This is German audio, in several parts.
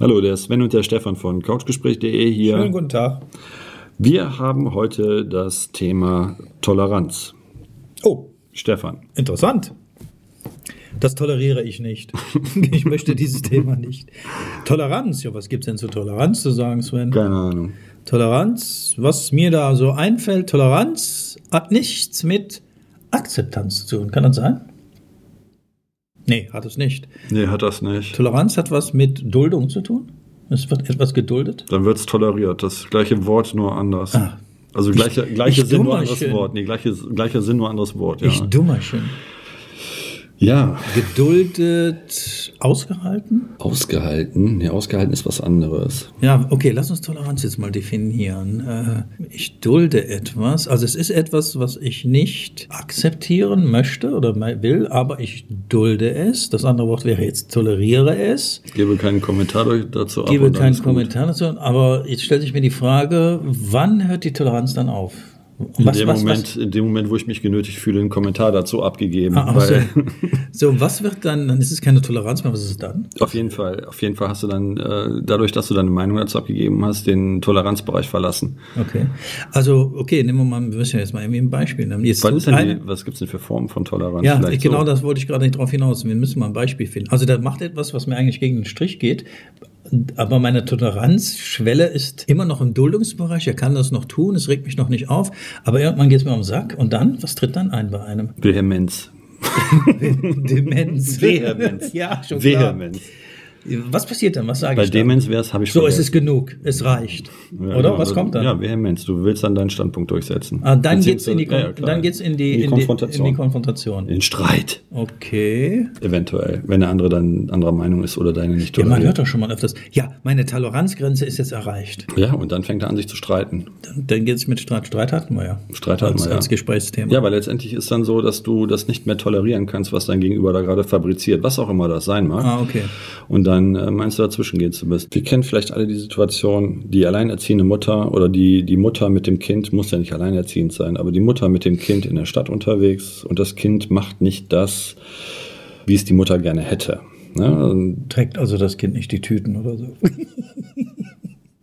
Hallo, der Sven und der Stefan von couchgespräch.de hier. Schönen guten Tag. Wir haben heute das Thema Toleranz. Oh, Stefan. interessant. Das toleriere ich nicht. ich möchte dieses Thema nicht. Toleranz, ja, was gibt es denn zu Toleranz zu sagen, Sven? Keine Ahnung. Toleranz, was mir da so einfällt, Toleranz hat nichts mit Akzeptanz zu tun. Kann das sein? Nee, hat es nicht. Nee, hat das nicht. Toleranz hat was mit Duldung zu tun? Es wird etwas geduldet? Dann wird es toleriert. Das gleiche Wort, nur anders. Ah. Also gleiche, gleiche ich Sinn, nur anderes. Wort. Nee, gleiche, gleicher Sinn, nur anderes Wort. Ja. Ich Dummerchen. Ja. Geduldet, ausgehalten? Ausgehalten. Nee, ausgehalten ist was anderes. Ja, okay, lass uns Toleranz jetzt mal definieren. Äh, Ich dulde etwas, also es ist etwas, was ich nicht akzeptieren möchte oder will, aber ich dulde es. Das andere Wort wäre jetzt toleriere es. Gebe keinen Kommentar dazu ab. Gebe keinen. Kommentar dazu, aber jetzt stellt sich mir die Frage, wann hört die Toleranz dann auf? In, Was- dem was- Moment, in dem Moment, wo ich mich genötigt fühle, einen Kommentar dazu abgegeben. Ah, weil so. was wird dann, dann ist es keine Toleranz mehr, was ist es dann? auf jeden Fall, auf jeden Fall hast du dann, äh, dadurch, dass du deine Meinung dazu abgegeben hast, den Toleranzbereich verlassen. Okay. Also, okay, nehmen wir mal, wir müssen ja jetzt mal irgendwie ein Beispiel nehmen. Jetzt Was, die, was gibt's denn für Formen von Toleranz? Ja, Vielleicht genau so. das wollte ich gerade nicht drauf hinaus. Wir müssen mal ein Beispiel finden. Also der macht etwas, was mir eigentlich gegen den Strich geht, aber meine Toleranzschwelle ist immer noch im Duldungsbereich. Er kann das noch tun, es regt mich noch nicht auf, aber irgendwann geht es mir am Sack und dann, was tritt dann ein bei einem? Vehemenz. Demenz. Vehemenz. ja, schon Vehemenz. klar. Was passiert dann? Was sage Bei ich dann? Demenz wäre es, habe ich So, schon es ist genug, es reicht. Ja, Oder? genau. Was kommt dann? Ja, Vehemenz. Du willst dann deinen Standpunkt durchsetzen. Ah, dann geht's in die, Kon ja, dann geht's in die, in die in Konfrontation. in die Konfrontation. In Streit, Okay. eventuell, wenn der andere dann anderer Meinung ist oder deine nicht Ja, man hört toleriert. doch schon mal öfters. Ja, meine Toleranzgrenze ist jetzt erreicht. Ja, und dann fängt er an, sich zu streiten. Dann, dann geht es mit Streit. Streit hatten wir ja. Streit hatten als, wir, ja. als Gesprächsthema. Ja, weil letztendlich ist dann so, dass du das nicht mehr tolerieren kannst, was dein Gegenüber da gerade fabriziert, was auch immer das sein mag. Ah, okay. Und dann äh, meinst du, dazwischen gehen zu müssen. Wir kennen vielleicht alle die Situation, die alleinerziehende Mutter oder die, die Mutter mit dem Kind, muss ja nicht alleinerziehend sein, aber die Mutter mit dem Kind in der Stadt unterwegs und das Kind macht nicht das, wie es die Mutter gerne hätte. Ne? Trägt also das Kind nicht die Tüten oder so.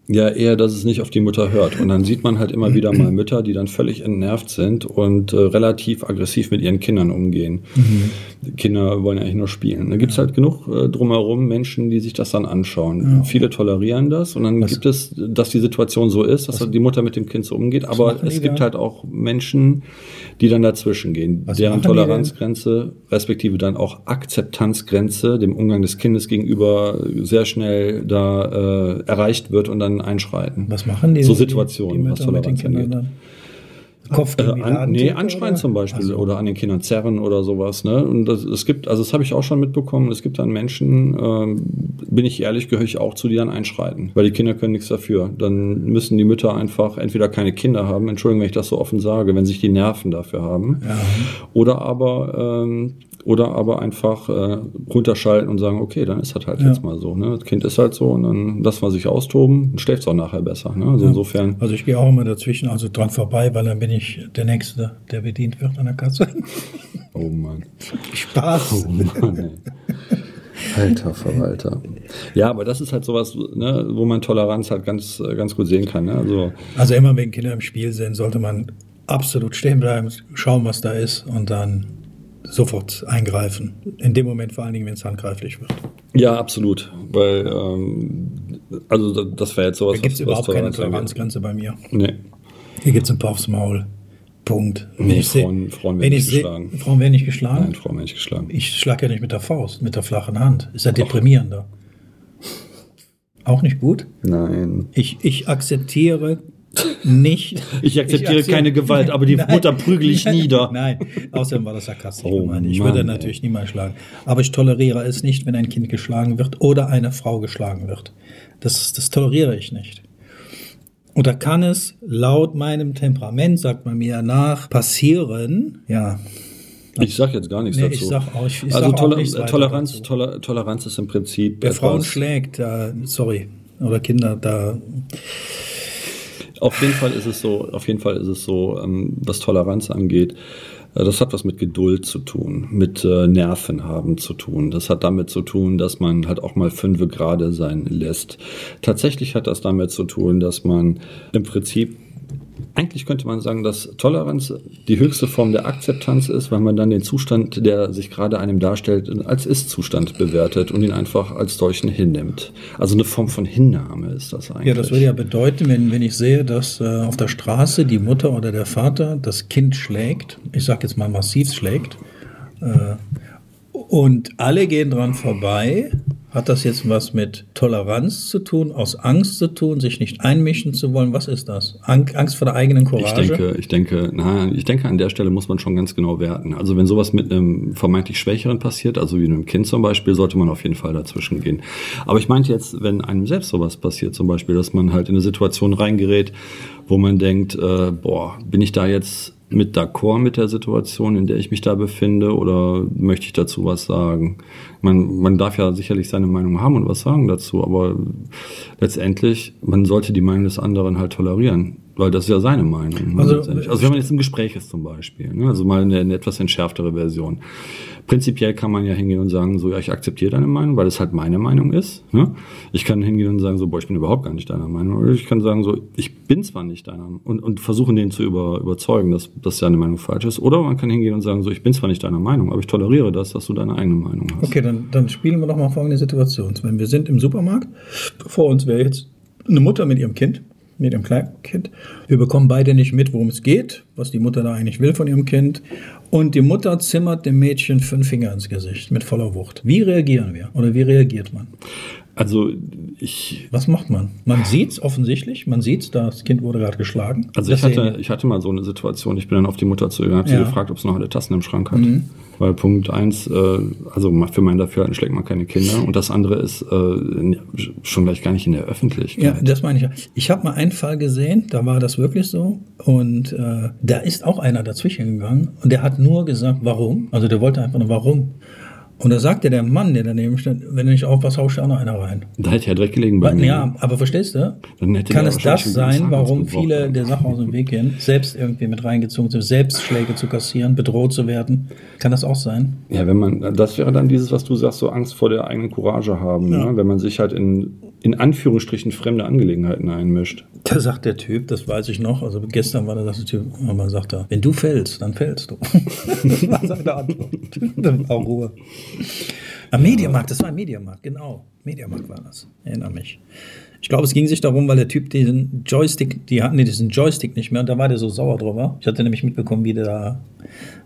Ja, eher, dass es nicht auf die Mutter hört. Und dann sieht man halt immer wieder mal Mütter, die dann völlig entnervt sind und äh, relativ aggressiv mit ihren Kindern umgehen. Die Kinder wollen eigentlich nur spielen. Da gibt's halt genug äh, drumherum Menschen, die sich das dann anschauen. Viele tolerieren das und dann gibt es, dass die Situation so ist, dass die Mutter mit dem Kind so umgeht. Aber es gibt halt auch Menschen, die dann dazwischen gehen, Was deren? Toleranzgrenze, respektive dann auch Akzeptanzgrenze dem Umgang des Kindes gegenüber sehr schnell da äh, erreicht wird und dann einschreiten. Was machen die? So Situationen, die was Toleranz angeht. dann? Kopf Äh, gegen die an, nee, anschreien oder? zum Beispiel so. oder an den Kindern zerren oder sowas. Ne? Und das, es gibt, also das habe ich auch schon mitbekommen, es gibt dann Menschen, ähm, bin ich ehrlich, gehöre ich auch zu, die dann einschreiten. Weil die Kinder können nichts dafür. Dann müssen die Mütter einfach entweder keine Kinder haben, Entschuldigung, wenn ich das so offen sage, wenn sich die Nerven dafür haben. Ja. Oder aber ähm, oder aber einfach äh, runterschalten und sagen, okay, dann ist das halt Ja. jetzt mal so. Ne? Das Kind ist halt so und dann lassen wir sich austoben, dann schläft es auch nachher besser. Ne? Also insofern. Also ich gehe auch immer dazwischen, also dran vorbei, weil dann bin ich der Nächste, der bedient wird an der Kasse. Oh Mann. Spaß. Oh Mann, ey. Alter Verwalter. Ja, aber das ist halt sowas, ne, wo man Toleranz halt ganz, ganz gut sehen kann. Ne? Also, Also immer, wenn Kinder im Spiel sind, sollte man absolut stehen bleiben, schauen, was da ist und dann sofort eingreifen. In dem Moment vor allen Dingen, wenn es handgreiflich wird. ja, absolut. Weil, ähm, also da- das wäre jetzt sowas, Da gibt es überhaupt keine. Toleranzgrenze bei mir. Nee. Hier gibt es ein paar aufs Maul. Punkt. Nee, Ich Frauen- Frauen werden wenn nicht geschlagen. Frauen werden nicht geschlagen? Nein, Frau Mensch geschlagen. Ich schlage ja nicht mit der Faust, mit der flachen Hand. Ist ja deprimierender. Auch nicht gut? Nein. Ich, ich akzeptiere nicht. Ich akzeptiere akzep- keine Gewalt, aber die Mutter prügel ich nieder. Nein, außerdem war das sarkastisch Oh gemeint. Ich Mann, würde ey. natürlich niemals schlagen. Aber ich toleriere es nicht, wenn ein Kind geschlagen wird oder eine Frau geschlagen wird. Das, das toleriere ich nicht. Und da kann es laut meinem Temperament, sagt man mir nach, passieren. Ja, Ich sag jetzt gar nichts Nee, dazu. ich sag auch- ich- ich also sag auch Toler weiter Toleranz. Toler Toleranz ist im Prinzip wer Frauen schlägt, da, sorry, oder Kinder, da Auf jeden Fall ist es so, auf jeden Fall ist es so, ähm, was Toleranz angeht. Das hat was mit Geduld zu tun, mit äh, Nerven haben zu tun. Das hat damit zu tun, dass man halt auch mal fünfe gerade sein lässt. Tatsächlich hat das damit zu tun, dass man im Prinzip eigentlich könnte man sagen, dass Toleranz die höchste Form der Akzeptanz ist, weil man dann den Zustand, der sich gerade einem darstellt, als Ist-Zustand bewertet und ihn einfach als solchen hinnimmt. Also eine Form von Hinnahme ist das eigentlich. Ja, das würde ja bedeuten, wenn, wenn ich sehe, dass äh, auf der Straße die Mutter oder der Vater das Kind schlägt, ich sage jetzt mal massiv schlägt, äh, und alle gehen dran vorbei hat das jetzt was mit Toleranz zu tun, aus Angst zu tun, sich nicht einmischen zu wollen? Was ist das? Angst vor der eigenen Courage? Ich denke, ich denke, na, ich denke, an der Stelle muss man schon ganz genau werten. Also wenn sowas mit einem vermeintlich Schwächeren passiert, also wie einem Kind zum Beispiel, sollte man auf jeden Fall dazwischen gehen. Aber ich meinte jetzt, wenn einem selbst sowas passiert, zum Beispiel, dass man halt in eine Situation reingerät, wo man denkt, äh, boah, bin ich da jetzt mit d'accord mit der Situation, in der ich mich da befinde, oder möchte ich dazu was sagen? Man, man darf ja sicherlich seine Meinung haben und was sagen dazu, aber letztendlich, man sollte die Meinung des anderen halt tolerieren. Weil das ist ja seine Meinung. Also, also, wenn man jetzt im Gespräch ist zum Beispiel, ne? also mal eine, eine, etwas entschärftere Version. Prinzipiell kann man ja hingehen und sagen, so ja, ich akzeptiere deine Meinung, weil es halt meine Meinung ist. Ne? Ich kann hingehen und sagen, so, boah, ich bin überhaupt gar nicht deiner Meinung. Oder ich kann sagen, so, ich bin zwar nicht deiner und, und versuchen den zu über, überzeugen, dass, dass deine Meinung falsch ist. Oder man kann hingehen und sagen, so, ich bin zwar nicht deiner Meinung, aber ich toleriere das, dass du deine eigene Meinung hast. Okay, dann, dann spielen wir doch mal folgende Situation. Wenn wir sind im Supermarkt, vor uns wäre jetzt eine Mutter mit ihrem Kind mit ihrem Kleinkind. Wir bekommen beide nicht mit, worum es geht, was die Mutter da eigentlich will von ihrem Kind. Und die Mutter zimmert dem Mädchen fünf Finger ins Gesicht mit voller Wucht. Wie reagieren wir oder wie reagiert man? Also ich. Was macht man? Man sieht es offensichtlich, man sieht das Kind wurde gerade geschlagen. Also ich hatte, ich hatte mal so eine Situation, ich bin dann auf die Mutter zugegangen, habe ja. sie gefragt, ob sie noch alle Tassen im Schrank hat. Mhm. Weil Punkt eins, äh, also für mein Dafürhalten schlägt man keine Kinder. Und das andere ist äh, schon gleich gar nicht in der Öffentlichkeit. Ja, das meine ich. Ich habe mal einen Fall gesehen, da war das wirklich so. Und äh, da ist auch einer dazwischen gegangen und der hat nur gesagt, warum. Also der wollte einfach nur, warum. Und da sagte der Mann, der daneben stand, wenn du nicht aufpasst, haust du auch noch einer rein. Da hätte er direkt gelegen bei mir. Ja, aber verstehst du? Kann es das sein, warum viele der Sache aus dem Weg gehen, selbst irgendwie mit reingezogen sind, selbst Schläge zu kassieren, bedroht zu werden? Kann das auch sein? Ja, wenn man, das wäre dann dieses, was du sagst, so Angst vor der eigenen Courage haben, ja. ne? wenn man sich halt in, in Anführungsstrichen fremde Angelegenheiten einmischt. Da sagt der Typ, das weiß ich noch, also gestern war das der Typ, man sagt er, wenn du fällst, dann fällst du. das war seine Antwort. Dann auch Ruhe. Am Mediamarkt, das war ein Mediamarkt, genau. Mediamarkt war das, erinnere mich. Ich glaube, es ging sich darum, weil der Typ diesen Joystick, die hatten diesen Joystick nicht mehr und da war der so sauer drüber. Ich hatte nämlich mitbekommen, wie der da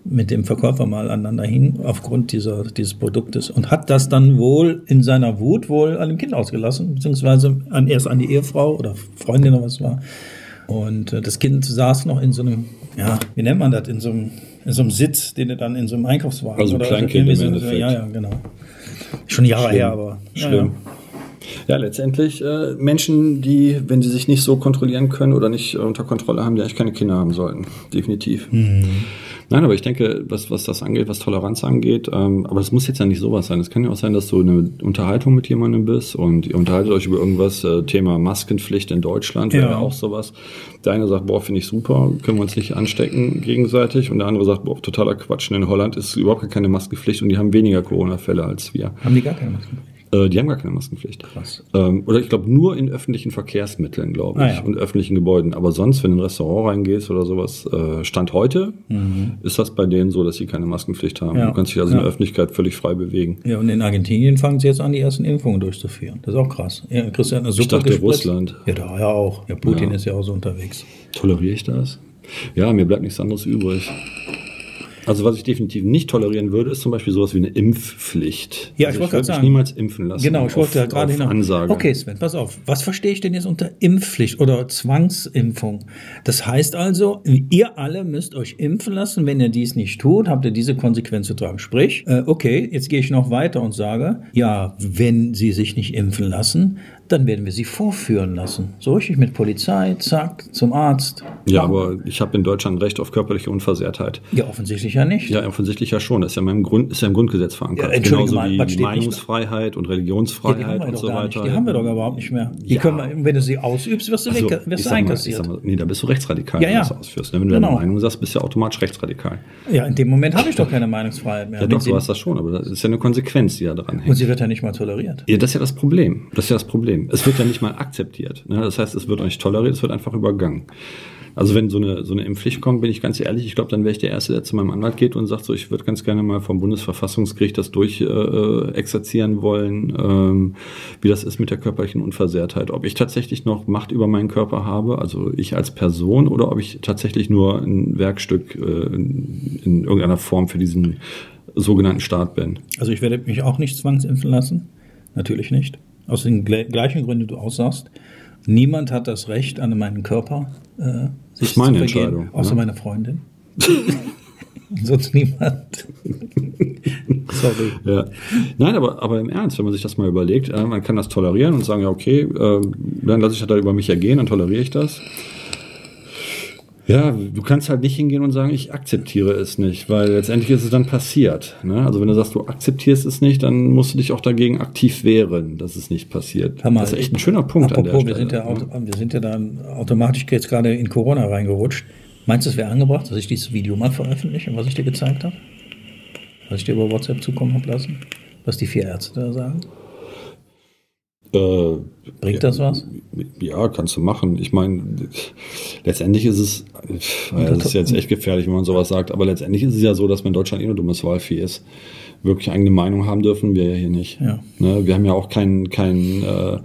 mit dem Verkäufer mal aneinander hing, aufgrund dieser, dieses Produktes und hat das dann wohl in seiner Wut wohl an dem Kind ausgelassen, beziehungsweise an, erst an die Ehefrau oder Freundin oder was war. Und äh, das Kind saß noch in so einem, ja, wie nennt man das, in so einem in so einem Sitz, den du dann in so einem Einkaufswagen also oder Kleinkind im Endeffekt. Ja, ja, genau. Schon Jahre Schlimm. her, aber. Schlimm. Ja, ja. Ja, letztendlich äh, Menschen, die, wenn sie sich nicht so kontrollieren können oder nicht äh, unter Kontrolle haben, die eigentlich keine Kinder haben sollten. Definitiv. Mhm. Nein, aber ich denke, was, was das angeht, was Toleranz angeht, ähm, aber es muss jetzt ja nicht sowas sein. Es kann ja auch sein, dass du eine Unterhaltung mit jemandem bist und ihr unterhaltet euch über irgendwas, äh, Thema Maskenpflicht in Deutschland, ja. wäre auch sowas. Der eine sagt, boah, finde ich super, können wir uns nicht anstecken gegenseitig und der andere sagt, boah, totaler Quatsch. In Holland ist überhaupt keine Maskenpflicht und die haben weniger Corona-Fälle als wir. Haben die gar keine Maskenpflicht? Äh, die haben gar keine Maskenpflicht. Krass. Ähm, oder ich glaube nur in öffentlichen Verkehrsmitteln, glaube ich, ah, ja. und öffentlichen Gebäuden. Aber sonst, wenn du in ein Restaurant reingehst oder sowas, äh, Stand heute, mhm. ist das bei denen so, dass sie keine Maskenpflicht haben. Ja. Du kannst dich also ja. in der Öffentlichkeit völlig frei bewegen. Ja, und in Argentinien fangen sie jetzt an, die ersten Impfungen durchzuführen. Das ist auch krass. Ja, Christian, eine ich dachte gespritzt. Russland. Ja, da ja auch. Ja, Putin ist ja auch so unterwegs. Toleriere ich das? Ja, mir bleibt nichts anderes übrig. Also was ich definitiv nicht tolerieren würde, ist zum Beispiel sowas wie eine Impfpflicht. Ja, ich also wollte gerade sagen. niemals impfen lassen. Genau, ich wollte auf, gerade hinaus. Ansage. Okay, Sven, pass auf. Was verstehe ich denn jetzt unter Impfpflicht oder Zwangsimpfung? Das heißt also, ihr alle müsst euch impfen lassen. Wenn ihr dies nicht tut, habt ihr diese Konsequenz zu tragen. Sprich, äh, okay, jetzt gehe ich noch weiter und sage, ja, wenn sie sich nicht impfen lassen, dann werden wir sie vorführen lassen. So richtig mit Polizei, zack, zum Arzt. Ja, aber ich habe in Deutschland Recht auf körperliche Unversehrtheit. Ja, offensichtlich ja nicht. Ja, offensichtlich ja schon. Das ist ja im, Grund, ist ja im Grundgesetz verankert. Ja, Genauso mal, wie Meinungsfreiheit und Religionsfreiheit ja, und so weiter. Die haben wir doch überhaupt nicht mehr. Die ja. können wir, wenn du sie ausübst, wirst du, also, weg, wirst du einkassiert. Mal, nee, da bist du rechtsradikal, ja, ja. wenn du das ausführst. Wenn du genau. deine Meinung sagst, bist du ja automatisch rechtsradikal. Ja, in dem Moment habe ich doch keine Meinungsfreiheit mehr. Ja, doch, du hast das schon, aber das ist ja eine Konsequenz, die ja dran hängt. Und sie wird ja nicht mal toleriert. Ja, das ist ja das Problem. Das ist ja das Problem. Es wird ja nicht mal akzeptiert. Ne? Das heißt, es wird auch nicht toleriert, es wird einfach übergangen. Also wenn so eine, so eine Impfpflicht kommt, bin ich ganz ehrlich, ich glaube, dann wäre ich der Erste, der zu meinem Anwalt geht und sagt so, ich würde ganz gerne mal vom Bundesverfassungsgericht das durch äh, exerzieren wollen, ähm, wie das ist mit der körperlichen Unversehrtheit. Ob ich tatsächlich noch Macht über meinen Körper habe, also ich als Person, oder ob ich tatsächlich nur ein Werkstück äh, in, in irgendeiner Form für diesen sogenannten Staat bin. Also ich werde mich auch nicht zwangsimpfen lassen. Natürlich nicht. Aus den gleichen Gründen, die du aussagst. Niemand hat das Recht an meinen Körper. Äh, das ist meine Entscheidung. Außer ja. meine Freundin. Sonst niemand. Sorry. Ja. Nein, aber, aber im Ernst, wenn man sich das mal überlegt, äh, man kann das tolerieren und sagen, ja, okay, äh, dann lasse ich das da über mich ergehen, dann toleriere ich das. Ja, du kannst halt nicht hingehen und sagen, ich akzeptiere es nicht, weil letztendlich ist es dann passiert. Ne? Also wenn du sagst, du akzeptierst es nicht, dann musst du dich auch dagegen aktiv wehren, dass es nicht passiert. Mal, das ist echt ein schöner Punkt apropos, an der Stelle. Wir sind ja, wir sind ja dann automatisch jetzt gerade in Corona reingerutscht. Meinst du, es wäre angebracht, dass ich dieses Video mal veröffentliche, was ich dir gezeigt habe? Was ich dir über WhatsApp zukommen habe lassen? Was die vier Ärzte da sagen? Äh, Bringt das was? Ja, kannst du machen. Ich meine, letztendlich ist es, ja, das ist jetzt echt gefährlich, wenn man sowas sagt, aber letztendlich ist es ja so, dass man in Deutschland eh nur dummes Wahlvieh ist. Wirklich eigene Meinung haben dürfen wir ja hier nicht. Ja. Ne? Wir haben ja auch kein, kein äh,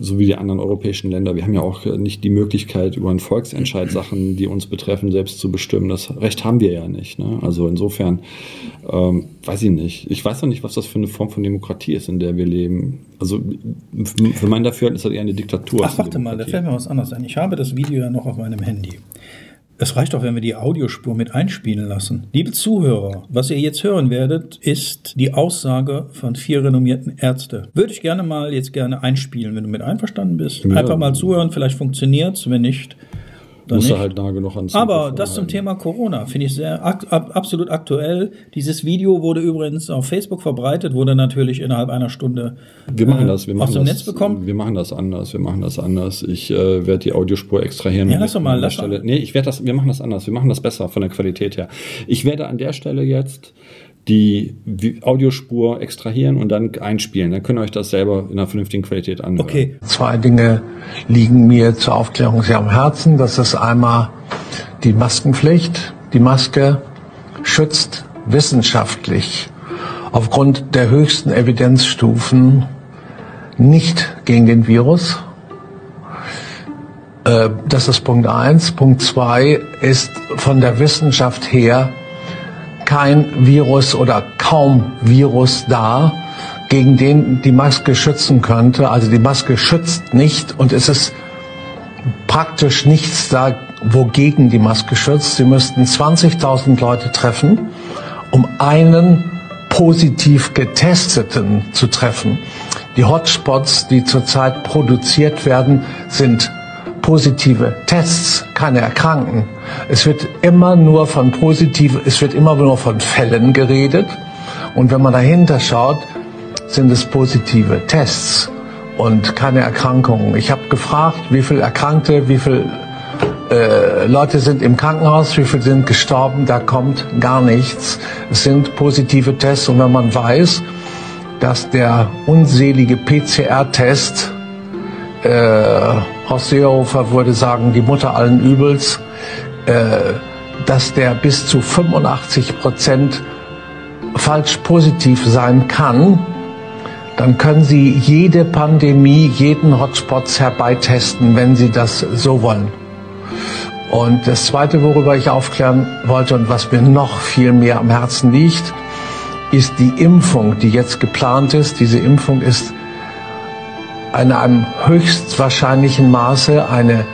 so wie die anderen europäischen Länder. Wir haben ja auch nicht die Möglichkeit, über einen Volksentscheid Sachen, die uns betreffen, selbst zu bestimmen. Das Recht haben wir ja nicht. Ne? Also insofern, ähm, weiß ich nicht. Ich weiß noch nicht, was das für eine Form von Demokratie ist, in der wir leben. Also für mein Dafürhalten ist das eher eine Diktatur. Ach, warte mal, da fällt mir was anderes ein. Ich habe das Video ja noch auf meinem Handy. Es reicht doch, wenn wir die Audiospur mit einspielen lassen. Liebe Zuhörer, was ihr jetzt hören werdet, ist die Aussage von vier renommierten Ärzte. Würde ich gerne mal jetzt gerne einspielen, wenn du mit einverstanden bist. Ja. Einfach mal zuhören, vielleicht funktioniert's, wenn nicht, muss er halt nah genug ans Aber das zum Thema Corona finde ich sehr ak ab, absolut aktuell. Dieses Video wurde übrigens auf Facebook verbreitet, wurde natürlich innerhalb einer Stunde wir machen das, wir machen aus dem das, Netz bekommen. Wir machen das anders, wir machen das anders. Ich äh, werde die Audiospur extrahieren. Ja, lass doch mal, lass Stelle. Nee, ich werde das, wir machen das anders, wir machen das besser von der Qualität her. Ich werde an der Stelle jetzt die Audiospur extrahieren und dann einspielen. Dann könnt ihr euch das selber in einer vernünftigen Qualität anhören. Okay. Zwei Dinge liegen mir zur Aufklärung sehr am Herzen. Das ist einmal die Maskenpflicht. Die Maske schützt wissenschaftlich aufgrund der höchsten Evidenzstufen nicht gegen den Virus. Äh, das ist Punkt eins. Punkt zwei ist von der Wissenschaft her kein Virus oder kaum Virus da, gegen den die Maske schützen könnte. Also die Maske schützt nicht und es ist praktisch nichts da, wogegen die Maske schützt. Sie müssten 20.000 Leute treffen, um einen positiv getesteten zu treffen. Die Hotspots, die zurzeit produziert werden, sind positive Tests, keine Erkrankten. Es wird immer nur von positive, es wird immer nur von Fällen geredet. Und wenn man dahinter schaut, sind es positive Tests und keine Erkrankungen. Ich habe gefragt, wie viele Erkrankte, wie viele äh, Leute sind im Krankenhaus, wie viele sind gestorben, da kommt gar nichts. Es sind positive Tests und wenn man weiß, dass der unselige PCR-Test äh, Horst Seehofer würde sagen, die Mutter allen Übels, äh, dass der bis zu 85 Prozent falsch positiv sein kann, dann können Sie jede Pandemie, jeden Hotspots herbeitesten, wenn Sie das so wollen. Und das Zweite, worüber ich aufklären wollte und was mir noch viel mehr am Herzen liegt, ist die Impfung, die jetzt geplant ist. Diese Impfung ist in einem höchstwahrscheinlichen Maße eine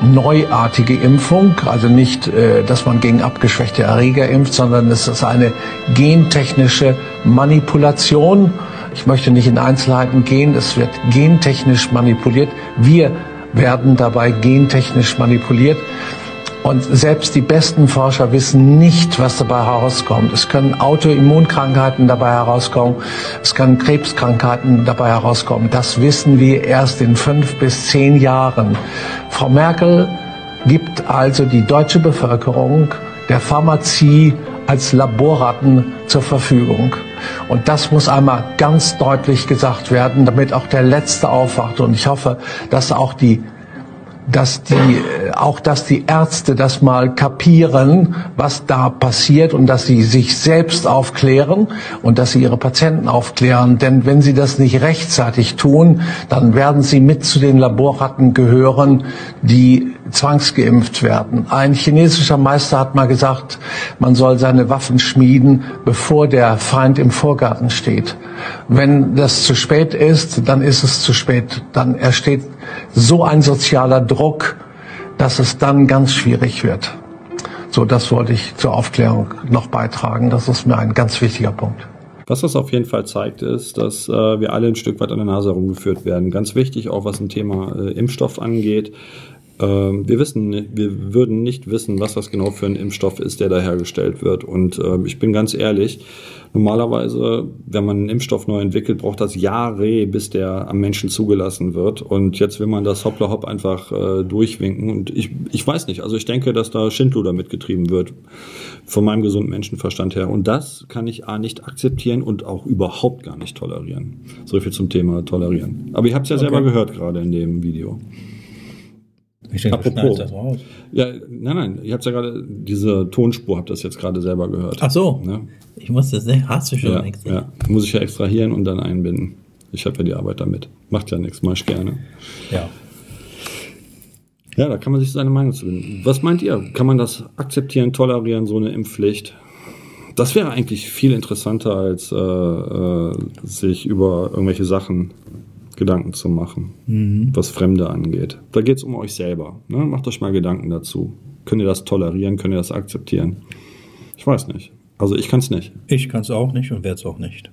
neuartige Impfung, also nicht, äh, dass man gegen abgeschwächte Erreger impft, sondern es ist eine gentechnische Manipulation. Ich möchte nicht in Einzelheiten gehen, es wird gentechnisch manipuliert. Wir werden dabei gentechnisch manipuliert. Und selbst die besten Forscher wissen nicht, was dabei herauskommt. Es können Autoimmunkrankheiten dabei herauskommen, es können Krebskrankheiten dabei herauskommen. Das wissen wir erst in fünf bis zehn Jahren. Frau Merkel gibt also die deutsche Bevölkerung der Pharmazie als Laborratten zur Verfügung. Und das muss einmal ganz deutlich gesagt werden, damit auch der Letzte aufwacht. Und ich hoffe, dass auch die dass die, äh, auch dass die Ärzte das mal kapieren, was da passiert und dass sie sich selbst aufklären und dass sie ihre Patienten aufklären. Denn wenn sie das nicht rechtzeitig tun, dann werden sie mit zu den Laborratten gehören, die zwangsgeimpft werden. Ein chinesischer Meister hat mal gesagt, man soll seine Waffen schmieden, bevor der Feind im Vorgarten steht. Wenn das zu spät ist, dann ist es zu spät. Dann entsteht so ein sozialer Druck, dass es dann ganz schwierig wird. So, das wollte ich zur Aufklärung noch beitragen. Das ist mir ein ganz wichtiger Punkt. Was das auf jeden Fall zeigt, ist, dass äh, wir alle ein Stück weit an der Nase herumgeführt werden. Ganz wichtig, auch was ein Thema äh, Impfstoff angeht. Ähm, wir wissen, wir würden nicht wissen, was das genau für ein Impfstoff ist, der da hergestellt wird. Und äh, ich bin ganz ehrlich, normalerweise, wenn man einen Impfstoff neu entwickelt, braucht das Jahre, bis der am Menschen zugelassen wird. Und jetzt will man das hoppla hopp einfach äh, durchwinken. Und ich, ich weiß nicht, also ich denke, dass da Schindluder mitgetrieben wird, von meinem gesunden Menschenverstand her. Und das kann ich A nicht akzeptieren und auch überhaupt gar nicht tolerieren. So viel zum Thema tolerieren. Aber ihr habt es ja okay. selber gehört gerade in dem Video. Ich denke, Apropos. Das raus. Ja, nein, nein, ihr habt ja gerade diese Tonspur, habt das jetzt gerade selber gehört. Ach so. Ja? Ich muss das. Hast du schon ja, extra? Ja, muss ich ja extrahieren und dann einbinden. Ich habe ja die Arbeit damit. Macht ja nichts, mach ich gerne. Ja. Ja, da kann man sich seine Meinung zu bilden. Was meint ihr? Kann man das akzeptieren, tolerieren, so eine Impfpflicht? Das wäre eigentlich viel interessanter, als äh, äh, sich über irgendwelche Sachen Gedanken zu machen, mhm. was Fremde angeht. Da geht es um euch selber. Ne? Macht euch mal Gedanken dazu. Könnt ihr das tolerieren? Könnt ihr das akzeptieren? Ich weiß nicht. Also ich kann es nicht. Ich kann es auch nicht und werde es auch nicht.